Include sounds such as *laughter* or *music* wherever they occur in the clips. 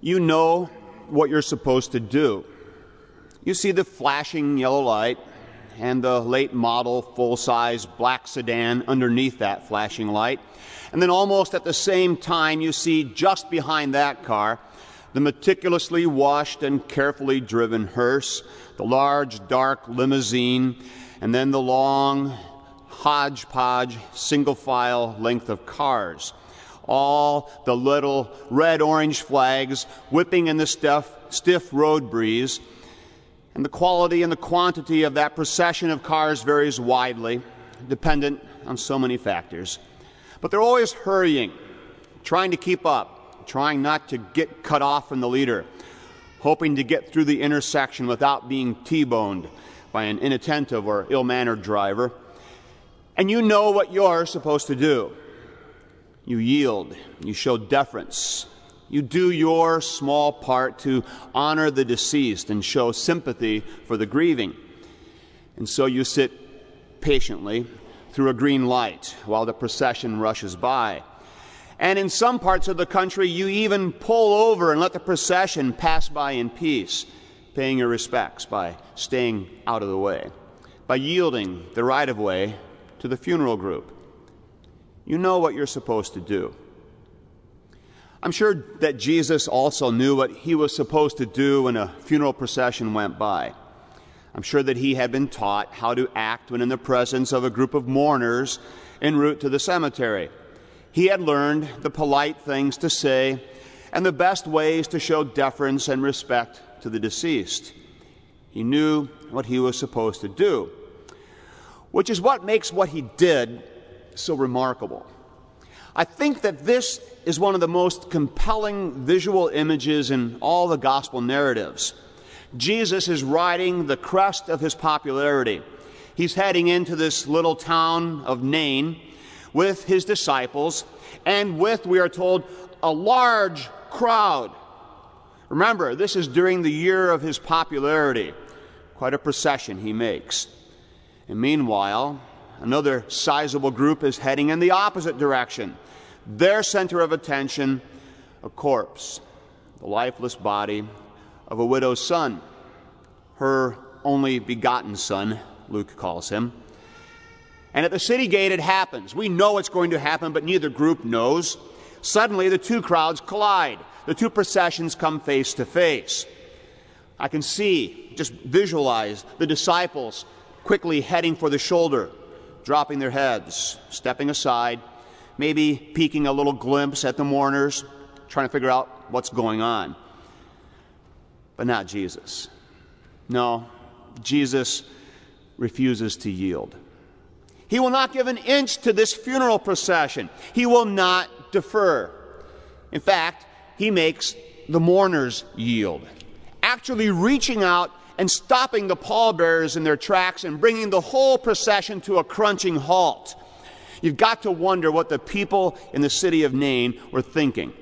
You know what you're supposed to do. You see the flashing yellow light and the late model full size black sedan underneath that flashing light. And then almost at the same time, you see just behind that car the meticulously washed and carefully driven hearse, the large dark limousine, and then the long hodgepodge single file length of cars. All the little red orange flags whipping in the stiff, stiff road breeze. And the quality and the quantity of that procession of cars varies widely, dependent on so many factors. But they're always hurrying, trying to keep up, trying not to get cut off from the leader, hoping to get through the intersection without being T boned by an inattentive or ill mannered driver. And you know what you're supposed to do. You yield, you show deference, you do your small part to honor the deceased and show sympathy for the grieving. And so you sit patiently through a green light while the procession rushes by. And in some parts of the country, you even pull over and let the procession pass by in peace, paying your respects by staying out of the way, by yielding the right of way to the funeral group. You know what you're supposed to do. I'm sure that Jesus also knew what he was supposed to do when a funeral procession went by. I'm sure that he had been taught how to act when in the presence of a group of mourners en route to the cemetery. He had learned the polite things to say and the best ways to show deference and respect to the deceased. He knew what he was supposed to do, which is what makes what he did so remarkable. I think that this is one of the most compelling visual images in all the gospel narratives. Jesus is riding the crest of his popularity. He's heading into this little town of Nain with his disciples and with, we are told, a large crowd. Remember, this is during the year of his popularity. Quite a procession he makes. And meanwhile, another sizable group is heading in the opposite direction their center of attention, a corpse, the lifeless body of a widow's son, her only begotten son, Luke calls him. And at the city gate, it happens. We know it's going to happen, but neither group knows. Suddenly, the two crowds collide. The two processions come face to face. I can see, just visualize the disciples quickly heading for the shoulder, dropping their heads, stepping aside, maybe peeking a little glimpse at the mourners, trying to figure out what's going on. But not Jesus. No, Jesus refuses to yield. He will not give an inch to this funeral procession. He will not defer. In fact, he makes the mourners yield, actually reaching out and stopping the pallbearers in their tracks and bringing the whole procession to a crunching halt. You've got to wonder what the people in the city of Nain were thinking.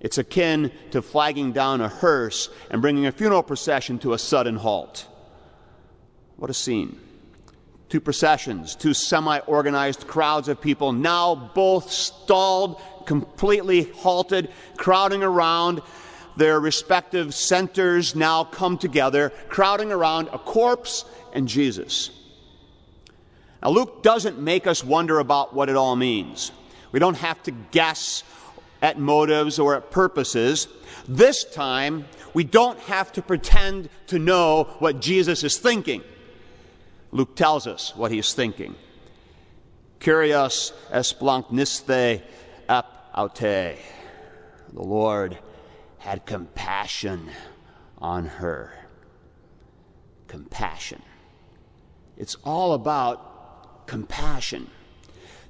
It's akin to flagging down a hearse and bringing a funeral procession to a sudden halt. What a scene. Two processions, two semi organized crowds of people, now both stalled, completely halted, crowding around. Their respective centers now come together, crowding around a corpse and Jesus. Now, Luke doesn't make us wonder about what it all means. We don't have to guess at motives or at purposes. This time, we don't have to pretend to know what Jesus is thinking. Luke tells us what he's thinking. Kyrios esplanchniste ep aute. The Lord had compassion on her. Compassion. It's all about compassion.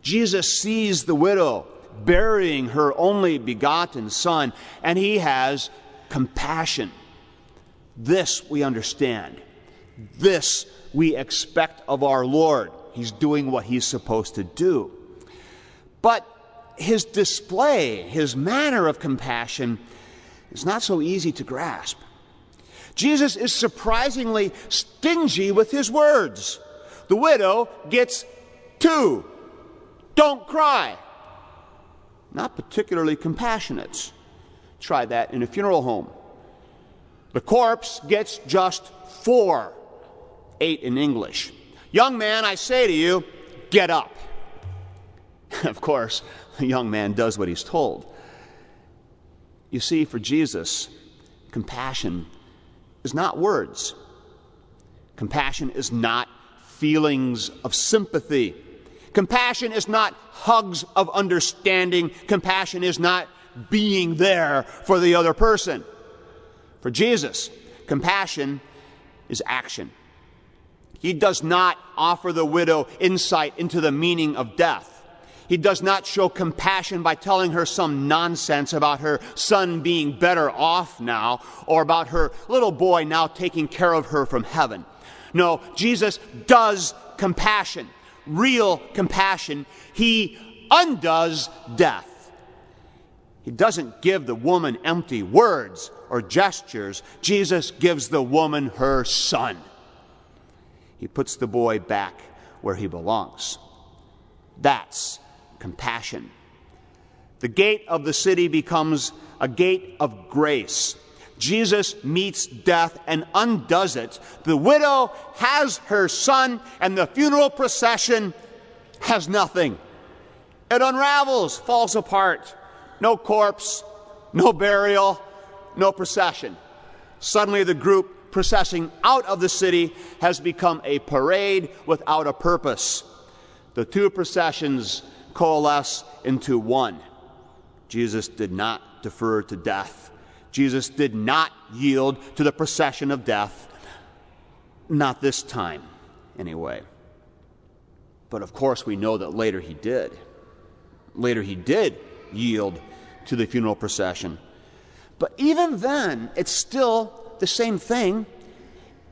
Jesus sees the widow burying her only begotten son, and he has compassion. This we understand. This we expect of our Lord. He's doing what he's supposed to do. But his display, his manner of compassion, is not so easy to grasp. Jesus is surprisingly stingy with his words. The widow gets two. Don't cry. Not particularly compassionate. Try that in a funeral home. The corpse gets just four, eight in English. Young man, I say to you, get up. *laughs* of course, the young man does what he's told. You see, for Jesus, compassion is not words. Compassion is not feelings of sympathy. Compassion is not hugs of understanding. Compassion is not being there for the other person. For Jesus, compassion is action. He does not offer the widow insight into the meaning of death. He does not show compassion by telling her some nonsense about her son being better off now or about her little boy now taking care of her from heaven. No, Jesus does compassion, real compassion. He undoes death. He doesn't give the woman empty words or gestures. Jesus gives the woman her son. He puts the boy back where he belongs. That's compassion. The gate of the city becomes a gate of grace. Jesus meets death and undoes it. The widow has her son, and the funeral procession has nothing. It unravels, falls apart. No corpse, no burial, no procession. Suddenly, the group processing out of the city has become a parade without a purpose. The two processions coalesce into one. Jesus did not defer to death. Jesus did not yield to the procession of death. Not this time, anyway. But of course, we know that later he did. Later he did yield to the funeral procession. But even then, it's still the same thing.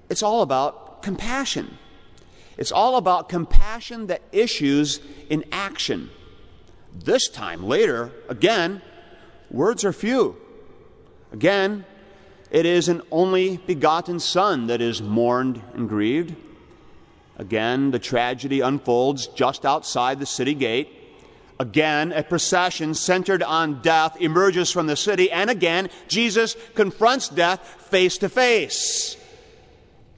It's all about compassion. It's all about compassion that issues in action. This time, later, again, words are few. Again, it is an only begotten Son that is mourned and grieved. Again, the tragedy unfolds just outside the city gate. Again, a procession centered on death emerges from the city. And again, Jesus confronts death face to face.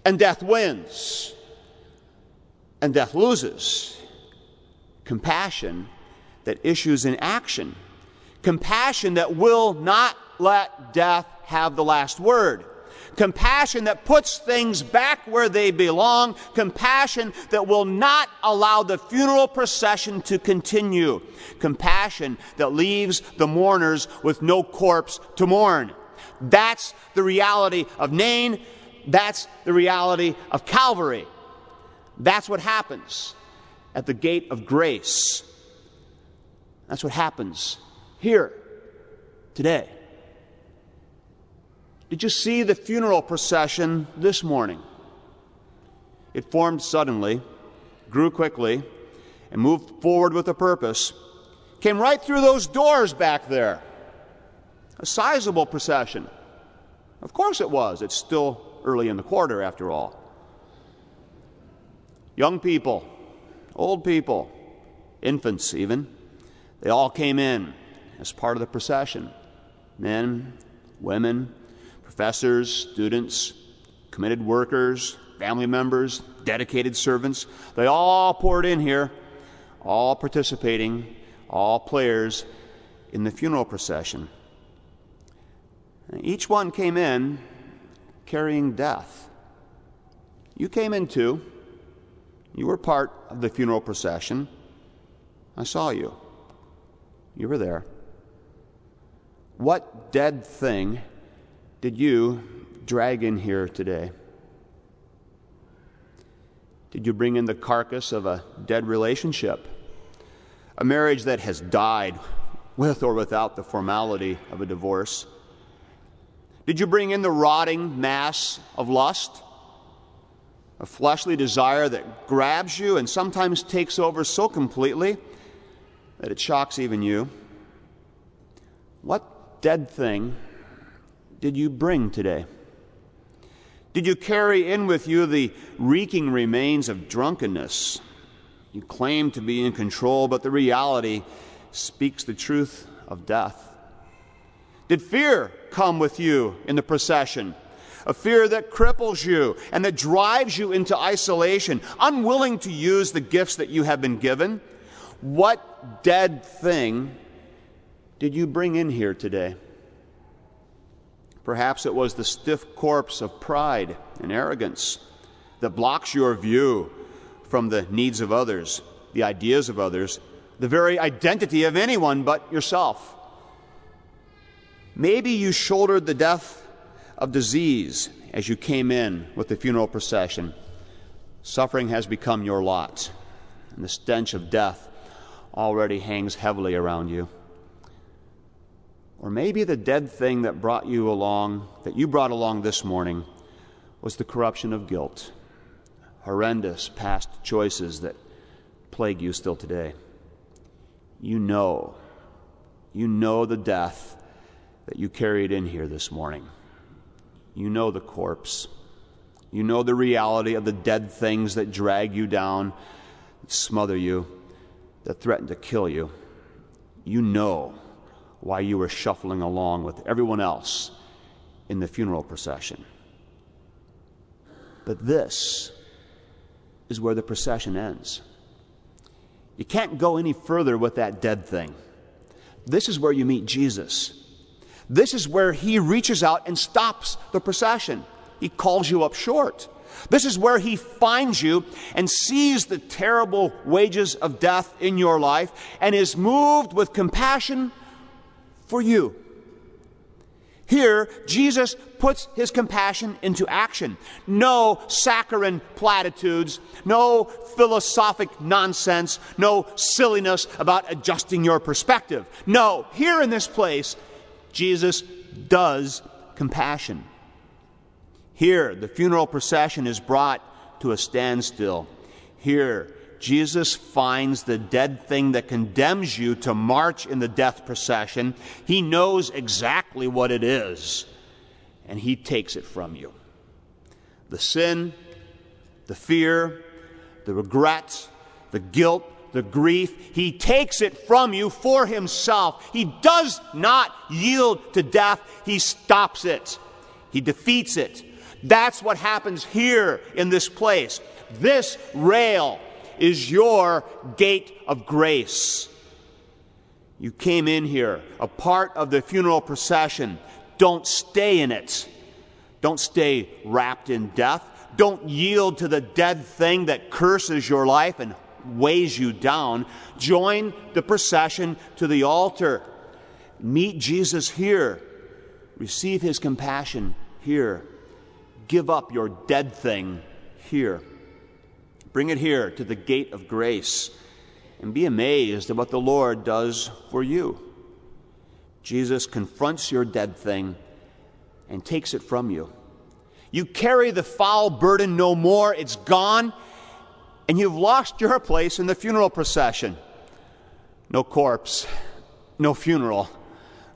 And death wins and death loses. Compassion that issues in action. Compassion that will not let death have the last word. Compassion that puts things back where they belong. Compassion that will not allow the funeral procession to continue. Compassion that leaves the mourners with no corpse to mourn. That's the reality of Nain. That's the reality of Calvary. That's what happens at the gate of grace. That's what happens here today. Did you see the funeral procession this morning? It formed suddenly, grew quickly, and moved forward with a purpose. Came right through those doors back there. A sizable procession. Of course it was. It's still early in the quarter, after all. Young people, old people, infants even, they all came in as part of the procession. Men, women, professors, students, committed workers, family members, dedicated servants. They all poured in here, all participating, all players in the funeral procession. Each one came in carrying death. You came in too. You were part of the funeral procession. I saw you. You were there. What dead thing did you drag in here today? Did you bring in the carcass of a dead relationship? A marriage that has died with or without the formality of a divorce? Did you bring in the rotting mass of lust? A fleshly desire that grabs you and sometimes takes over so completely that it shocks even you. What dead thing did you bring today? Did you carry in with you the reeking remains of drunkenness? You claim to be in control, but the reality speaks the truth of death. Did fear come with you in the procession? A fear that cripples you and that drives you into isolation, unwilling to use the gifts that you have been given? What dead thing did you bring in here today? Perhaps it was the stiff corpse of pride and arrogance that blocks your view from the needs of others, the ideas of others, the very identity of anyone but yourself. Maybe you shouldered the death of disease as you came in with the funeral procession. Suffering has become your lot, and the stench of death already hangs heavily around you. Or maybe the dead thing that brought you along, that you brought along this morning, was the corruption of guilt, horrendous past choices that plague you still today. You know, you know the death that you carried in here this morning. You know the corpse. You know the reality of the dead things that drag you down, smother you, that threaten to kill you. You know why you were shuffling along with everyone else in the funeral procession. But this is where the procession ends. You can't go any further with that dead thing. This is where you meet Jesus. This is where he reaches out and stops the procession. He calls you up short. This is where he finds you and sees the terrible wages of death in your life and is moved with compassion for you. Here, Jesus puts his compassion into action. No saccharine platitudes, no philosophic nonsense, no silliness about adjusting your perspective. No, here in this place, Jesus does compassion. Here, the funeral procession is brought to a standstill. Here, Jesus finds the dead thing that condemns you to march in the death procession. He knows exactly what it is, and He takes it from you. The sin, the fear, the regret, the guilt, the grief, He takes it from you for Himself. He does not yield to death, He stops it, He defeats it. That's what happens here in this place. This rail is your gate of grace. You came in here, a part of the funeral procession. Don't stay in it. Don't stay wrapped in death. Don't yield to the dead thing that curses your life and weighs you down. Join the procession to the altar. Meet Jesus here. Receive his compassion here. Give up your dead thing here. Bring it here to the gate of grace and be amazed at what the Lord does for you. Jesus confronts your dead thing and takes it from you. You carry the foul burden no more, it's gone, and you've lost your place in the funeral procession. No corpse, no funeral,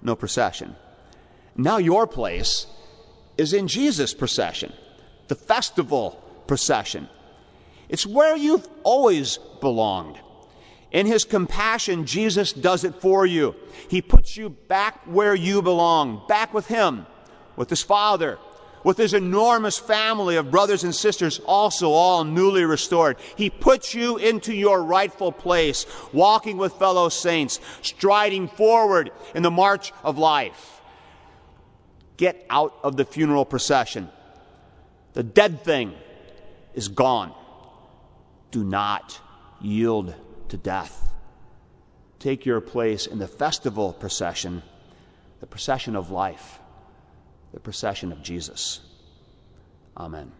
no procession. Now your place is in Jesus' procession, the festival procession. It's where you've always belonged. In his compassion, Jesus does it for you. He puts you back where you belong, back with him, with his Father, with his enormous family of brothers and sisters, also all newly restored. He puts you into your rightful place, walking with fellow saints, striding forward in the march of life. Get out of the funeral procession. The dead thing is gone do not yield to death. Take your place in the festival procession, the procession of life, the procession of Jesus. Amen.